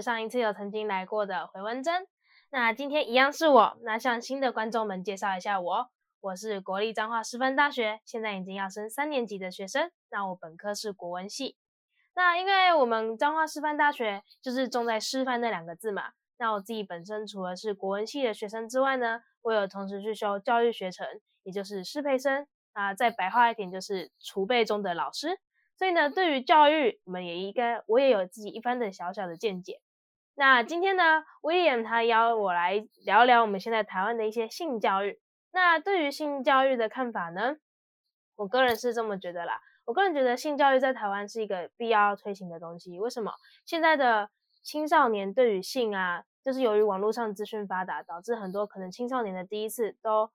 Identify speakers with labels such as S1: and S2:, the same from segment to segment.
S1: 上一次有曾经来过的回文珍。那今天一样是我，那向新的观众们介绍一下我。我是国立彰化师范大学，现在已经要升三年级的学生。那我本科是国文系。那因为我们彰化师范大学就是重在师范那两个字嘛。那我自己本身除了是国文系的学生之外呢，我有同时去修教育学程，也就是师培生。啊，再白话一点就是储备中的老师。所以呢，对于教育，我们也应该我也有自己一番的小小的见解。那今天呢，威廉他邀我来聊聊我们现在台湾的一些性教育。那对于性教育的看法呢？我个人是这么觉得啦。我个人觉得性教育在台湾是一个必要推行的东西。为什么？现在的青少年对于性啊，就是由于网络上资讯发达，导致很多可能青少年的第一次都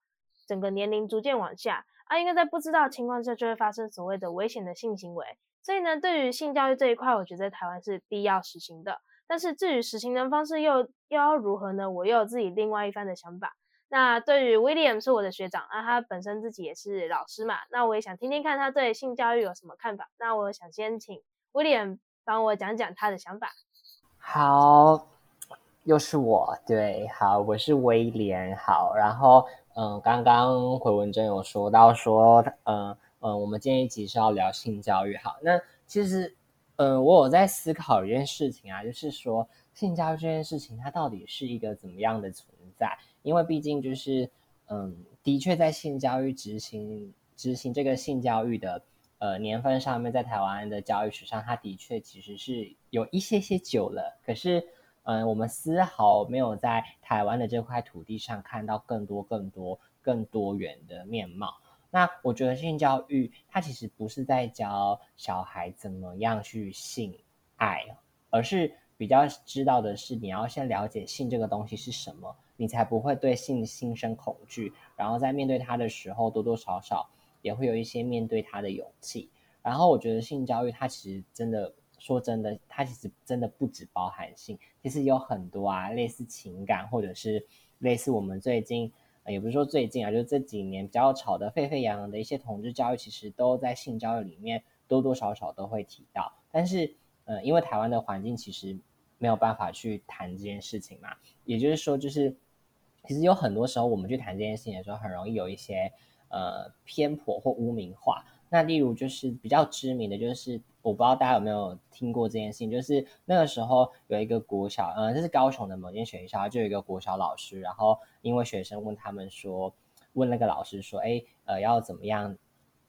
S1: 整个年龄逐渐往下啊，应该在不知道情况下就会发生所谓的危险的性行为。所以呢，对于性教育这一块，我觉得台湾是必要实行的。但是至于实行的方式又又要如何呢？我又有自己另外一番的想法。那对于 William 是我的学长啊，他本身自己也是老师嘛，那我也想听听看他对性教育有什么看法。那我想先请 William 帮我讲讲他的想法。
S2: 好，又是我，对，好，我是威廉，好，然后嗯，刚刚回文真有说到说，嗯嗯，我们今天一集是要聊性教育，好，那其实嗯，我有在思考一件事情啊，就是说性教育这件事情，它到底是一个怎么样的存在？因为毕竟就是，嗯，的确在性教育执行执行这个性教育的呃年份上面，在台湾的教育史上，它的确其实是有一些些久了。可是，嗯，我们丝毫没有在台湾的这块土地上看到更多、更多、更多元的面貌。那我觉得性教育它其实不是在教小孩怎么样去性爱，而是比较知道的是，你要先了解性这个东西是什么。你才不会对性心生恐惧，然后在面对他的时候，多多少少也会有一些面对他的勇气。然后我觉得性教育它其实真的说真的，它其实真的不止包含性，其实有很多啊，类似情感或者是类似我们最近也不是说最近啊，就这几年比较吵得沸沸扬扬的一些同志教育，其实都在性教育里面多多少少都会提到。但是呃，因为台湾的环境其实没有办法去谈这件事情嘛，也就是说就是。其实有很多时候，我们去谈这件事情的时候，很容易有一些呃偏颇或污名化。那例如就是比较知名的就是，我不知道大家有没有听过这件事情，就是那个时候有一个国小，嗯，这是高雄的某间学校，就有一个国小老师，然后因为学生问他们说，问那个老师说，哎，呃，要怎么样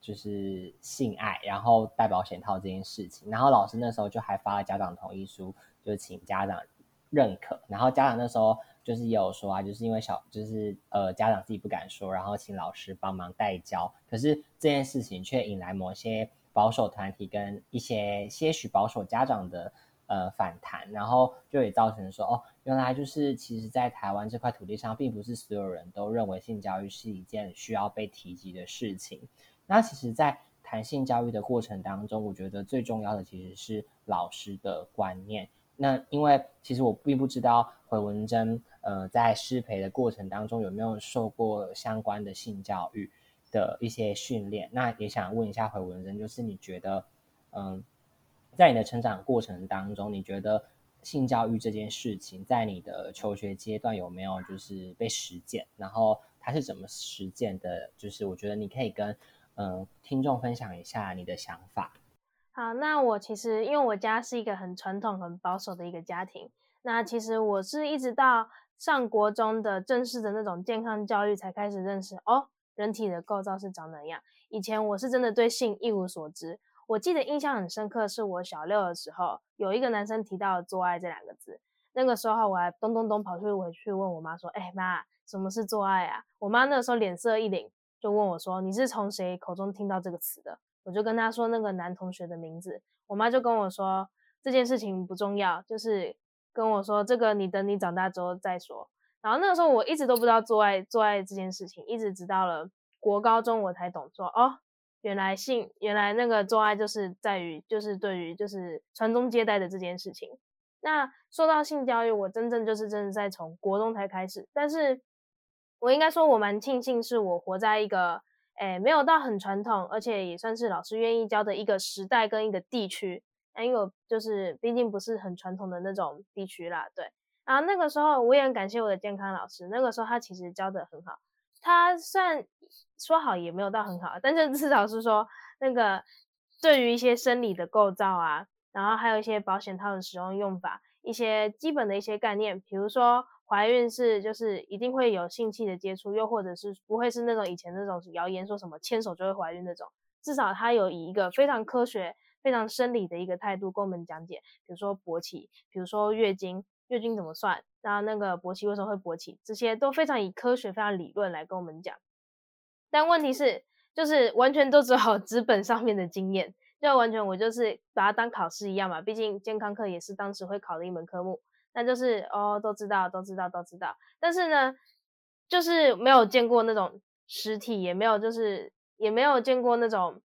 S2: 就是性爱，然后戴保险套这件事情，然后老师那时候就还发了家长同意书，就请家长认可，然后家长那时候。就是也有说啊，就是因为小，就是呃家长自己不敢说，然后请老师帮忙代教。可是这件事情却引来某些保守团体跟一些些许保守家长的呃反弹，然后就也造成说，哦，原来就是其实，在台湾这块土地上，并不是所有人都认为性教育是一件需要被提及的事情。那其实，在谈性教育的过程当中，我觉得最重要的其实是老师的观念。那因为其实我并不知道回文珍，呃，在师培的过程当中有没有受过相关的性教育的一些训练。那也想问一下回文珍，就是你觉得，嗯，在你的成长过程当中，你觉得性教育这件事情在你的求学阶段有没有就是被实践？然后它是怎么实践的？就是我觉得你可以跟嗯听众分享一下你的想法。
S1: 好，那我其实因为我家是一个很传统、很保守的一个家庭，那其实我是一直到上国中的正式的那种健康教育才开始认识哦，人体的构造是长哪样。以前我是真的对性一无所知。我记得印象很深刻，是我小六的时候，有一个男生提到“做爱”这两个字，那个时候我还咚咚咚跑去回去问我妈说：“哎妈，什么是做爱啊？”我妈那个时候脸色一凛，就问我说：“你是从谁口中听到这个词的？”我就跟他说那个男同学的名字，我妈就跟我说这件事情不重要，就是跟我说这个你等你长大之后再说。然后那个时候我一直都不知道做爱做爱这件事情，一直直到了国高中我才懂说哦，原来性原来那个做爱就是在于就是对于就是传宗接代的这件事情。那说到性教育，我真正就是真的在从国中才开始，但是我应该说我蛮庆幸是我活在一个。哎，没有到很传统，而且也算是老师愿意教的一个时代跟一个地区。因为就是毕竟不是很传统的那种地区啦，对。然后那个时候我也很感谢我的健康老师，那个时候他其实教的很好，他算说好也没有到很好，但是至少是说那个对于一些生理的构造啊，然后还有一些保险套的使用用法，一些基本的一些概念，比如说怀孕是就是一定会有性器的接触，又或者是不会是那种以前那种谣言说什么牵手就会怀孕那种，至少他有以一个非常科学。非常生理的一个态度跟我们讲解，比如说勃起，比如说月经，月经怎么算，然后那个勃起为什么会勃起，这些都非常以科学、非常理论来跟我们讲。但问题是，就是完全都只有纸本上面的经验，就完全我就是把它当考试一样嘛。毕竟健康课也是当时会考的一门科目，那就是哦，都知道，都知道，都知道。但是呢，就是没有见过那种实体，也没有就是也没有见过那种。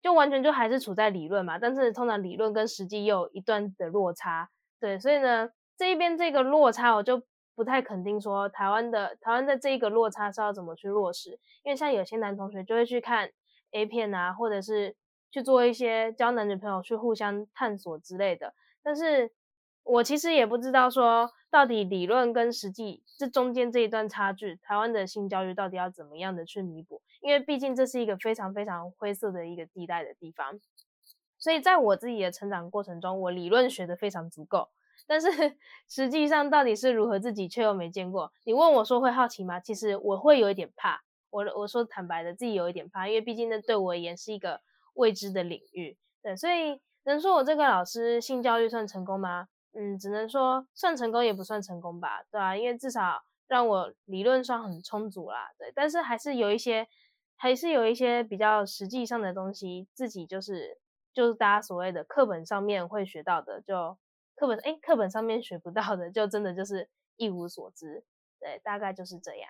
S1: 就完全就还是处在理论嘛，但是通常理论跟实际又有一段的落差，对，所以呢，这一边这个落差我就不太肯定说台湾的台湾的这一个落差是要怎么去落实，因为像有些男同学就会去看 A 片啊，或者是去做一些交男女朋友去互相探索之类的，但是我其实也不知道说。到底理论跟实际这中间这一段差距，台湾的性教育到底要怎么样的去弥补？因为毕竟这是一个非常非常灰色的一个地带的地方，所以在我自己的成长过程中，我理论学的非常足够，但是 实际上到底是如何，自己却又没见过。你问我说会好奇吗？其实我会有一点怕，我我说坦白的，自己有一点怕，因为毕竟那对我而言是一个未知的领域。对，所以能说我这个老师性教育算成功吗？嗯，只能说算成功也不算成功吧，对啊，因为至少让我理论上很充足啦，对。但是还是有一些，还是有一些比较实际上的东西，自己就是就是大家所谓的课本上面会学到的，就课本哎课本上面学不到的，就真的就是一无所知，对，大概就是这样。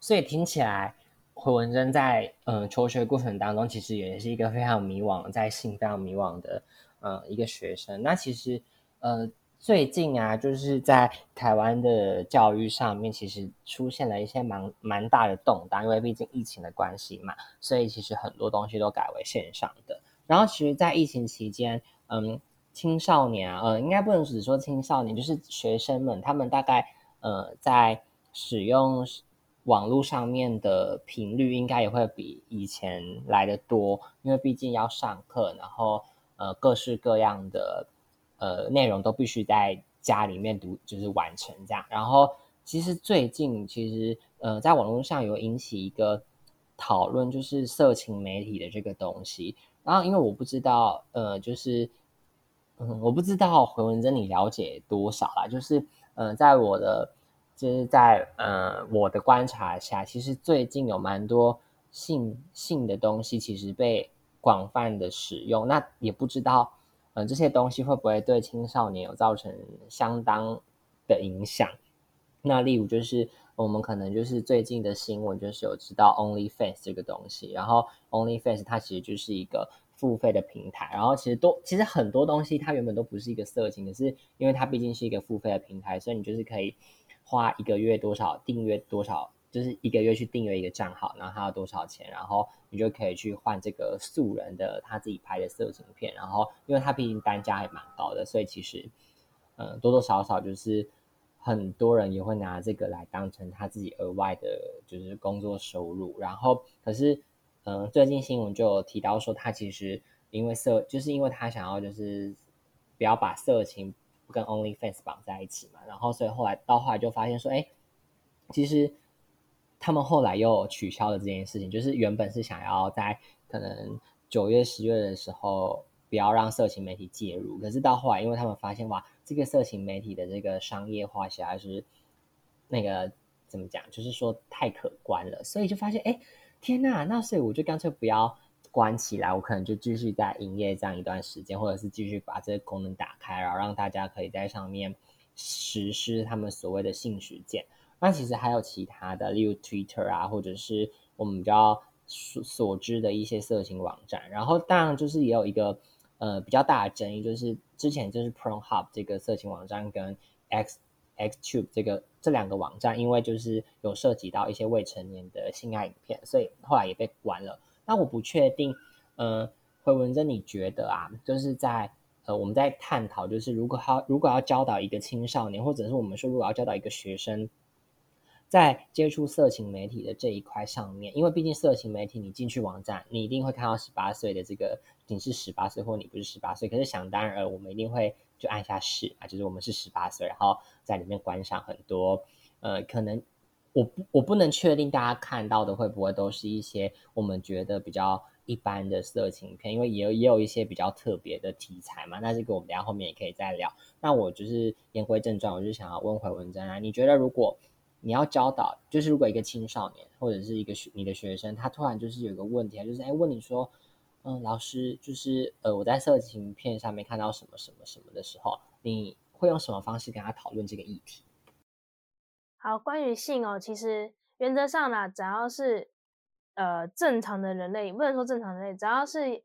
S2: 所以听起来，回文珍在嗯求学过程当中，其实也是一个非常迷惘，在性非常迷惘的嗯一个学生。那其实呃。最近啊，就是在台湾的教育上面，其实出现了一些蛮蛮大的动荡，因为毕竟疫情的关系嘛，所以其实很多东西都改为线上的。然后，其实，在疫情期间，嗯，青少年啊，呃，应该不能只说青少年，就是学生们，他们大概呃，在使用网络上面的频率，应该也会比以前来的多，因为毕竟要上课，然后呃，各式各样的。呃，内容都必须在家里面读，就是完成这样。然后，其实最近其实呃，在网络上有引起一个讨论，就是色情媒体的这个东西。然后，因为我不知道，呃，就是嗯，我不知道回文珍你了解多少啦。就是呃，在我的就是在呃我的观察下，其实最近有蛮多性性的东西，其实被广泛的使用。那也不知道。嗯，这些东西会不会对青少年有造成相当的影响？那例如就是我们可能就是最近的新闻，就是有知道 OnlyFans 这个东西，然后 OnlyFans 它其实就是一个付费的平台，然后其实多其实很多东西它原本都不是一个色情，可是因为它毕竟是一个付费的平台，所以你就是可以花一个月多少订阅多少。就是一个月去订阅一个账号，然后他要多少钱，然后你就可以去换这个素人的他自己拍的色情片，然后因为他毕竟单价还蛮高的，所以其实，嗯，多多少少就是很多人也会拿这个来当成他自己额外的，就是工作收入。然后，可是，嗯，最近新闻就有提到说，他其实因为色，就是因为他想要就是不要把色情跟 OnlyFans 绑在一起嘛，然后所以后来到后来就发现说，哎，其实。他们后来又取消了这件事情，就是原本是想要在可能九月、十月的时候不要让色情媒体介入，可是到后来，因为他们发现哇，这个色情媒体的这个商业化实在是那个怎么讲，就是说太可观了，所以就发现，哎，天呐，那所以我就干脆不要关起来，我可能就继续在营业这样一段时间，或者是继续把这个功能打开，然后让大家可以在上面实施他们所谓的性实践。那其实还有其他的，例如 Twitter 啊，或者是我们比较所所知的一些色情网站。然后当然就是也有一个呃比较大的争议，就是之前就是 PornHub 这个色情网站跟 X XTube 这个这两个网站，因为就是有涉及到一些未成年的性爱影片，所以后来也被关了。那我不确定，呃，回文珍你觉得啊，就是在呃，我们在探讨，就是如果要如果要教导一个青少年，或者是我们说如果要教导一个学生，在接触色情媒体的这一块上面，因为毕竟色情媒体，你进去网站，你一定会看到十八岁的这个你是十八岁，或你不是十八岁。可是想当然，我们一定会就按下是啊，就是我们是十八岁，然后在里面观赏很多，呃，可能我不我不能确定大家看到的会不会都是一些我们觉得比较。一般的色情片，因为也有也有一些比较特别的题材嘛，那这个我们等下后面也可以再聊。那我就是言归正传，我就想要问回文珍啊，你觉得如果你要教导，就是如果一个青少年或者是一个学你的学生，他突然就是有一个问题，就是哎问你说，嗯，老师，就是呃我在色情片上面看到什么什么什么的时候，你会用什么方式跟他讨论这个议题？
S1: 好，关于性哦，其实原则上呢，只要是。呃，正常的人类不能说正常人类，只要是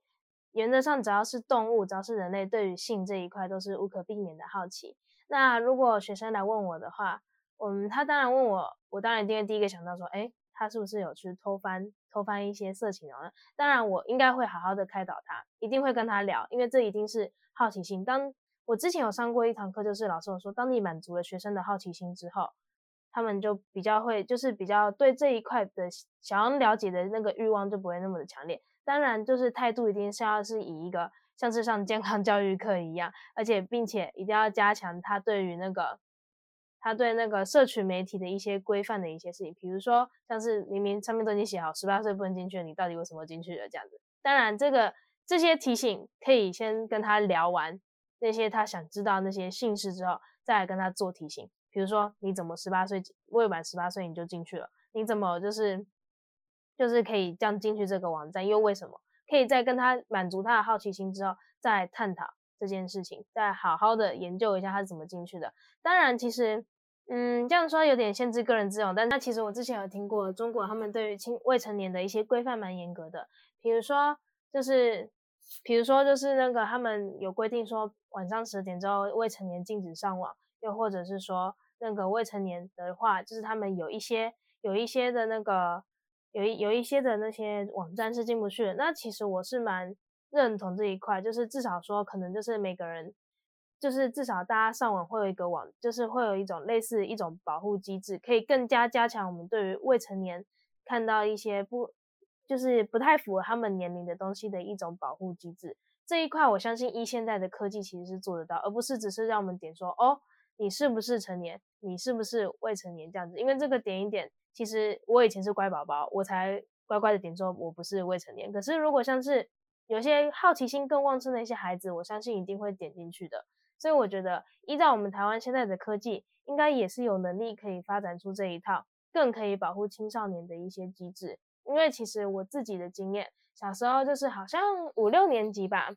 S1: 原则上只要是动物，只要是人类，对于性这一块都是无可避免的好奇。那如果学生来问我的话，嗯，他当然问我，我当然一定会第一个想到说，哎，他是不是有去偷翻偷翻一些色情的？当然，我应该会好好的开导他，一定会跟他聊，因为这一定是好奇心。当我之前有上过一堂课，就是老师有说，当你满足了学生的好奇心之后。他们就比较会，就是比较对这一块的想要了解的那个欲望就不会那么的强烈。当然，就是态度一定是要是以一个像是上健康教育课一样，而且并且一定要加强他对于那个他对那个社群媒体的一些规范的一些事情，比如说像是明明上面都已经写好十八岁不能进去，你到底为什么进去了这样子。当然，这个这些提醒可以先跟他聊完那些他想知道那些姓氏之后，再来跟他做提醒。比如说，你怎么十八岁未满十八岁你就进去了？你怎么就是就是可以这样进去这个网站？又为什么？可以在跟他满足他的好奇心之后，再探讨这件事情，再好好的研究一下他是怎么进去的。当然，其实嗯，这样说有点限制个人自由，但那其实我之前有听过中国他们对于青未成年的一些规范蛮严格的。比如说，就是比如说就是那个他们有规定说，晚上十点之后未成年禁止上网，又或者是说。那个未成年的话，就是他们有一些有一些的那个有有一些的那些网站是进不去的。那其实我是蛮认同这一块，就是至少说可能就是每个人，就是至少大家上网会有一个网，就是会有一种类似一种保护机制，可以更加加强我们对于未成年看到一些不就是不太符合他们年龄的东西的一种保护机制。这一块我相信一现在的科技其实是做得到，而不是只是让我们点说哦。你是不是成年？你是不是未成年？这样子，因为这个点一点，其实我以前是乖宝宝，我才乖乖的点说我不是未成年。可是如果像是有些好奇心更旺盛的一些孩子，我相信一定会点进去的。所以我觉得，依照我们台湾现在的科技，应该也是有能力可以发展出这一套更可以保护青少年的一些机制。因为其实我自己的经验，小时候就是好像五六年级吧，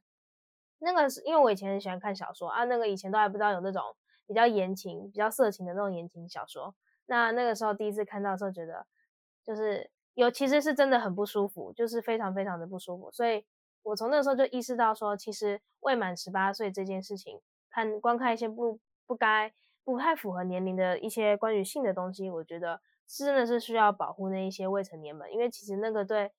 S1: 那个是因为我以前很喜欢看小说啊，那个以前都还不知道有那种。比较言情、比较色情的那种言情小说，那那个时候第一次看到的时候，觉得就是有其实是真的很不舒服，就是非常非常的不舒服。所以我从那时候就意识到说，其实未满十八岁这件事情，看观看一些不不该、不太符合年龄的一些关于性的东西，我觉得是真的是需要保护那一些未成年们，因为其实那个对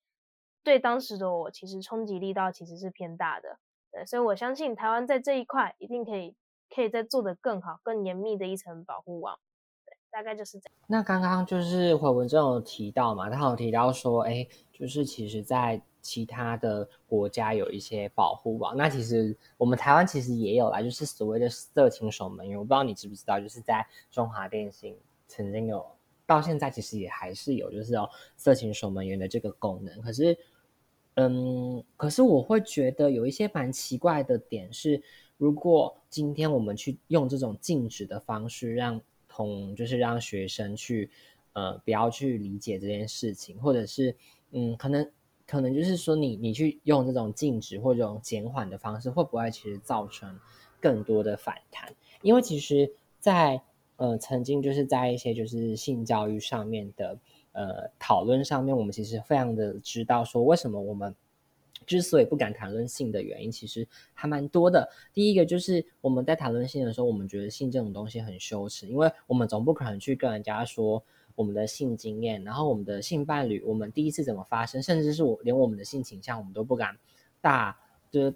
S1: 对当时的我，其实冲击力道其实是偏大的。对，所以我相信台湾在这一块一定可以。可以再做得更好、更严密的一层保护网，对，大概就是这样。
S2: 那刚刚就是回文正有提到嘛，他有提到说，哎，就是其实在其他的国家有一些保护网，那其实我们台湾其实也有啦，就是所谓的色情守门员。我不知道你知不知道，就是在中华电信曾经有，到现在其实也还是有，就是哦色情守门员的这个功能。可是，嗯，可是我会觉得有一些蛮奇怪的点是。如果今天我们去用这种禁止的方式，让同就是让学生去，呃，不要去理解这件事情，或者是，嗯，可能可能就是说，你你去用这种禁止或这种减缓的方式，会不会其实造成更多的反弹？因为其实，在呃曾经就是在一些就是性教育上面的呃讨论上面，我们其实非常的知道说，为什么我们。之所以不敢谈论性的原因，其实还蛮多的。第一个就是我们在谈论性的时候，我们觉得性这种东西很羞耻，因为我们总不可能去跟人家说我们的性经验，然后我们的性伴侣，我们第一次怎么发生，甚至是我连我们的性倾向，我们都不敢大，就是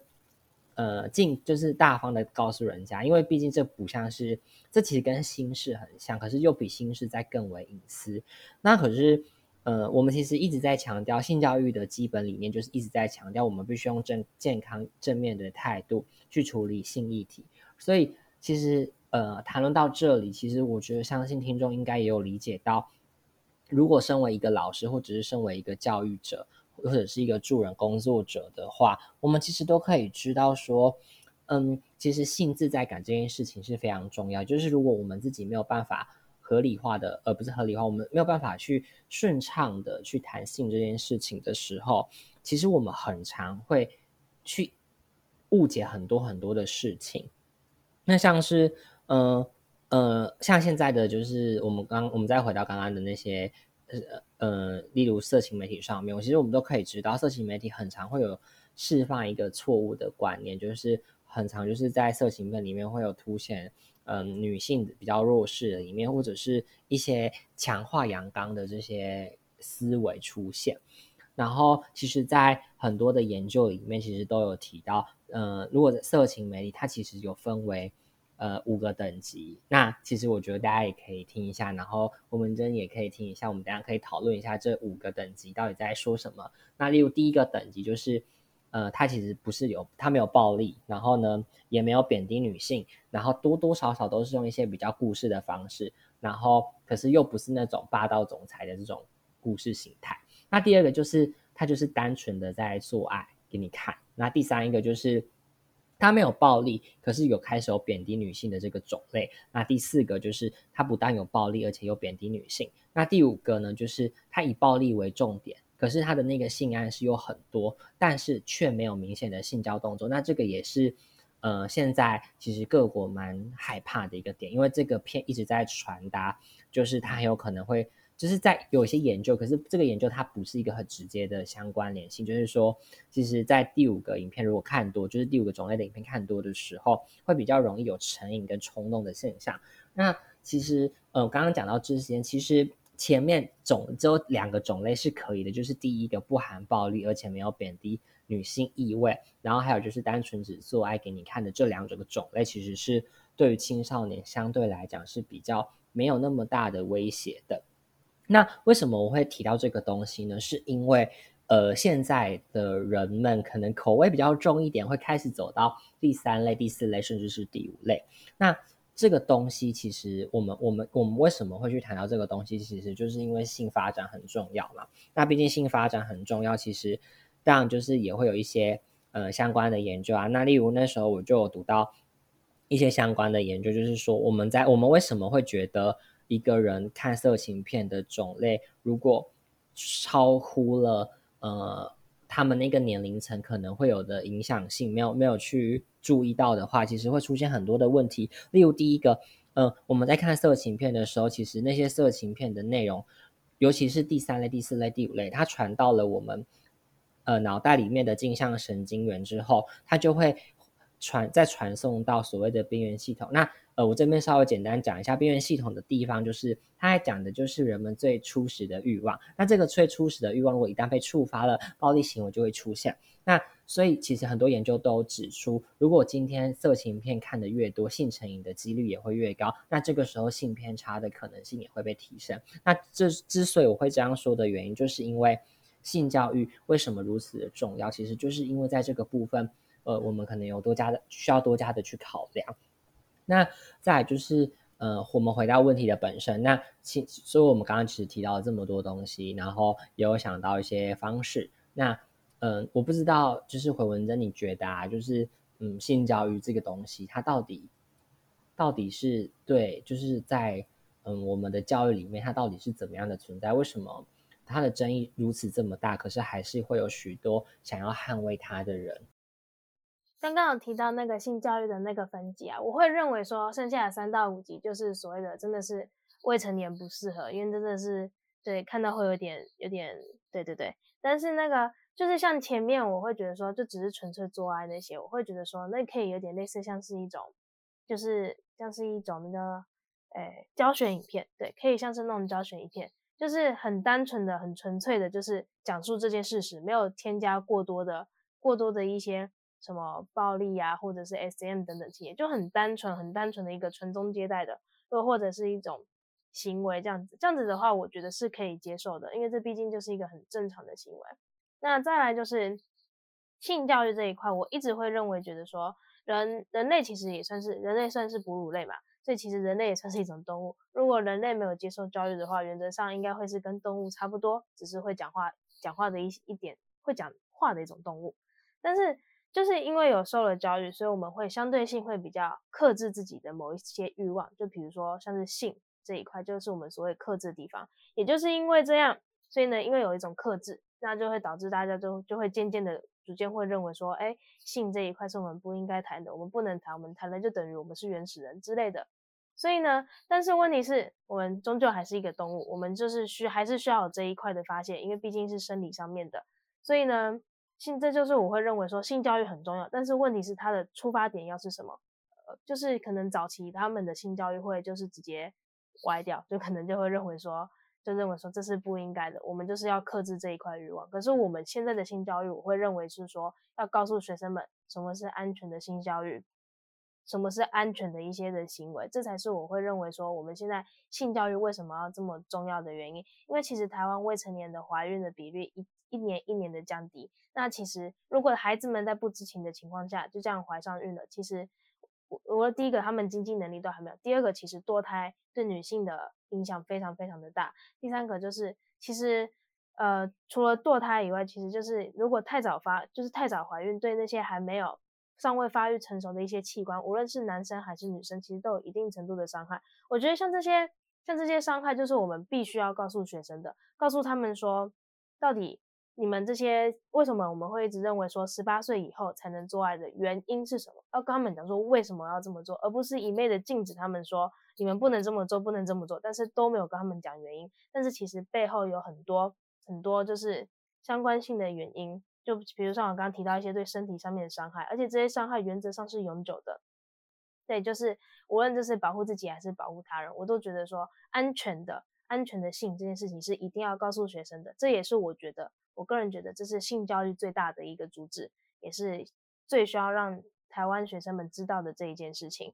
S2: 呃尽就是大方的告诉人家，因为毕竟这不像是这其实跟心事很像，可是又比心事再更为隐私。那可是呃我们其实一直在强调性教育的基本理念，就是一直在强调我们必须用正健康正面的态度去处理性议题。所以其实呃谈论到这里，其实我觉得相信听众应该也有理解到，如果身为一个老师或者是身为一个教育者。或者是一个助人工作者的话，我们其实都可以知道说，嗯，其实性自在感这件事情是非常重要。就是如果我们自己没有办法合理化的，而不是合理化，我们没有办法去顺畅的去谈性这件事情的时候，其实我们很常会去误解很多很多的事情。那像是，嗯呃，像现在的就是我们刚我们再回到刚刚的那些。呃呃，例如色情媒体上面，其实我们都可以知道，色情媒体很常会有释放一个错误的观念，就是很常就是在色情片里面会有凸显，嗯，女性比较弱势的一面，或者是一些强化阳刚的这些思维出现。然后，其实，在很多的研究里面，其实都有提到，呃，如果色情媒体，它其实有分为。呃，五个等级。那其实我觉得大家也可以听一下，然后我们真也可以听一下。我们等下可以讨论一下这五个等级到底在说什么。那例如第一个等级就是，呃，它其实不是有，它没有暴力，然后呢也没有贬低女性，然后多多少少都是用一些比较故事的方式，然后可是又不是那种霸道总裁的这种故事形态。那第二个就是它就是单纯的在做爱给你看。那第三一个就是。它没有暴力，可是有开始有贬低女性的这个种类。那第四个就是它不但有暴力，而且有贬低女性。那第五个呢，就是它以暴力为重点，可是它的那个性暗示有很多，但是却没有明显的性交动作。那这个也是，呃，现在其实各国蛮害怕的一个点，因为这个片一直在传达，就是它很有可能会。就是在有一些研究，可是这个研究它不是一个很直接的相关联性。就是说，其实，在第五个影片如果看多，就是第五个种类的影片看多的时候，会比较容易有成瘾跟冲动的现象。那其实，呃，刚刚讲到之前，其实前面种只有两个种类是可以的，就是第一个不含暴力，而且没有贬低女性意味，然后还有就是单纯只做爱给你看的这两种的种类，其实是对于青少年相对来讲是比较没有那么大的威胁的。那为什么我会提到这个东西呢？是因为，呃，现在的人们可能口味比较重一点，会开始走到第三类、第四类，甚至是第五类。那这个东西，其实我们、我们、我们为什么会去谈到这个东西？其实就是因为性发展很重要嘛。那毕竟性发展很重要，其实当然就是也会有一些呃相关的研究啊。那例如那时候我就有读到一些相关的研究，就是说我们在我们为什么会觉得。一个人看色情片的种类，如果超乎了呃他们那个年龄层可能会有的影响性，没有没有去注意到的话，其实会出现很多的问题。例如第一个，呃，我们在看色情片的时候，其实那些色情片的内容，尤其是第三类、第四类、第五类，它传到了我们呃脑袋里面的镜像神经元之后，它就会传再传送到所谓的边缘系统。那呃，我这边稍微简单讲一下边缘系统的地方，就是它还讲的就是人们最初始的欲望。那这个最初始的欲望，如果一旦被触发了，暴力行为就会出现。那所以其实很多研究都指出，如果今天色情片看的越多，性成瘾的几率也会越高。那这个时候性偏差的可能性也会被提升。那这之所以我会这样说的原因，就是因为性教育为什么如此的重要？其实就是因为在这个部分，呃，我们可能有多加的需要多加的去考量。那再就是，呃，我们回到问题的本身。那其所以，我们刚刚其实提到了这么多东西，然后也有想到一些方式。那，嗯，我不知道，就是回文珍，你觉得啊，就是，嗯，性教育这个东西，它到底到底是对，就是在，嗯，我们的教育里面，它到底是怎么样的存在？为什么它的争议如此这么大？可是还是会有许多想要捍卫它的人。
S1: 刚刚有提到那个性教育的那个分级啊，我会认为说剩下的三到五级就是所谓的真的是未成年不适合，因为真的是对看到会有点有点对对对。但是那个就是像前面我会觉得说就只是纯粹做爱那些，我会觉得说那可以有点类似像是一种就是像是一种那个诶教学影片，对，可以像是那种教学影片，就是很单纯的很纯粹的，就是讲述这件事实，没有添加过多的过多的一些。什么暴力啊，或者是 SM 等等企业，就很单纯、很单纯的一个传宗接代的，又或者是一种行为这样子。这样子的话，我觉得是可以接受的，因为这毕竟就是一个很正常的行为。那再来就是性教育这一块，我一直会认为觉得说，人人类其实也算是人类，算是哺乳类嘛，所以其实人类也算是一种动物。如果人类没有接受教育的话，原则上应该会是跟动物差不多，只是会讲话讲话的一一点会讲话的一种动物，但是。就是因为有受了教育，所以我们会相对性会比较克制自己的某一些欲望，就比如说像是性这一块，就是我们所谓克制的地方。也就是因为这样，所以呢，因为有一种克制，那就会导致大家就就会渐渐的逐渐会认为说，哎，性这一块是我们不应该谈的，我们不能谈，我们谈了就等于我们是原始人之类的。所以呢，但是问题是我们终究还是一个动物，我们就是需还是需要有这一块的发现，因为毕竟是生理上面的，所以呢。性，这就是我会认为说性教育很重要，但是问题是它的出发点要是什么？呃，就是可能早期他们的性教育会就是直接歪掉，就可能就会认为说，就认为说这是不应该的，我们就是要克制这一块欲望。可是我们现在的性教育，我会认为是说要告诉学生们什么是安全的性教育，什么是安全的一些的行为，这才是我会认为说我们现在性教育为什么要这么重要的原因。因为其实台湾未成年的怀孕的比率一。一年一年的降低，那其实如果孩子们在不知情的情况下就这样怀上孕了，其实我我第一个他们经济能力都还没有，第二个其实堕胎对女性的影响非常非常的大，第三个就是其实呃除了堕胎以外，其实就是如果太早发就是太早怀孕，对那些还没有尚未发育成熟的一些器官，无论是男生还是女生，其实都有一定程度的伤害。我觉得像这些像这些伤害，就是我们必须要告诉学生的，告诉他们说到底。你们这些为什么我们会一直认为说十八岁以后才能做爱的原因是什么？要跟他们讲说为什么要这么做，而不是一昧的禁止他们说你们不能这么做，不能这么做，但是都没有跟他们讲原因。但是其实背后有很多很多就是相关性的原因，就比如像我刚刚提到一些对身体上面的伤害，而且这些伤害原则上是永久的。对，就是无论这是保护自己还是保护他人，我都觉得说安全的安全的性这件事情是一定要告诉学生的，这也是我觉得。我个人觉得这是性教育最大的一个主旨，也是最需要让台湾学生们知道的这一件事情。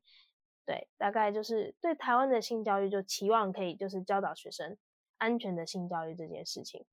S1: 对，大概就是对台湾的性教育，就期望可以就是教导学生安全的性教育这件事情。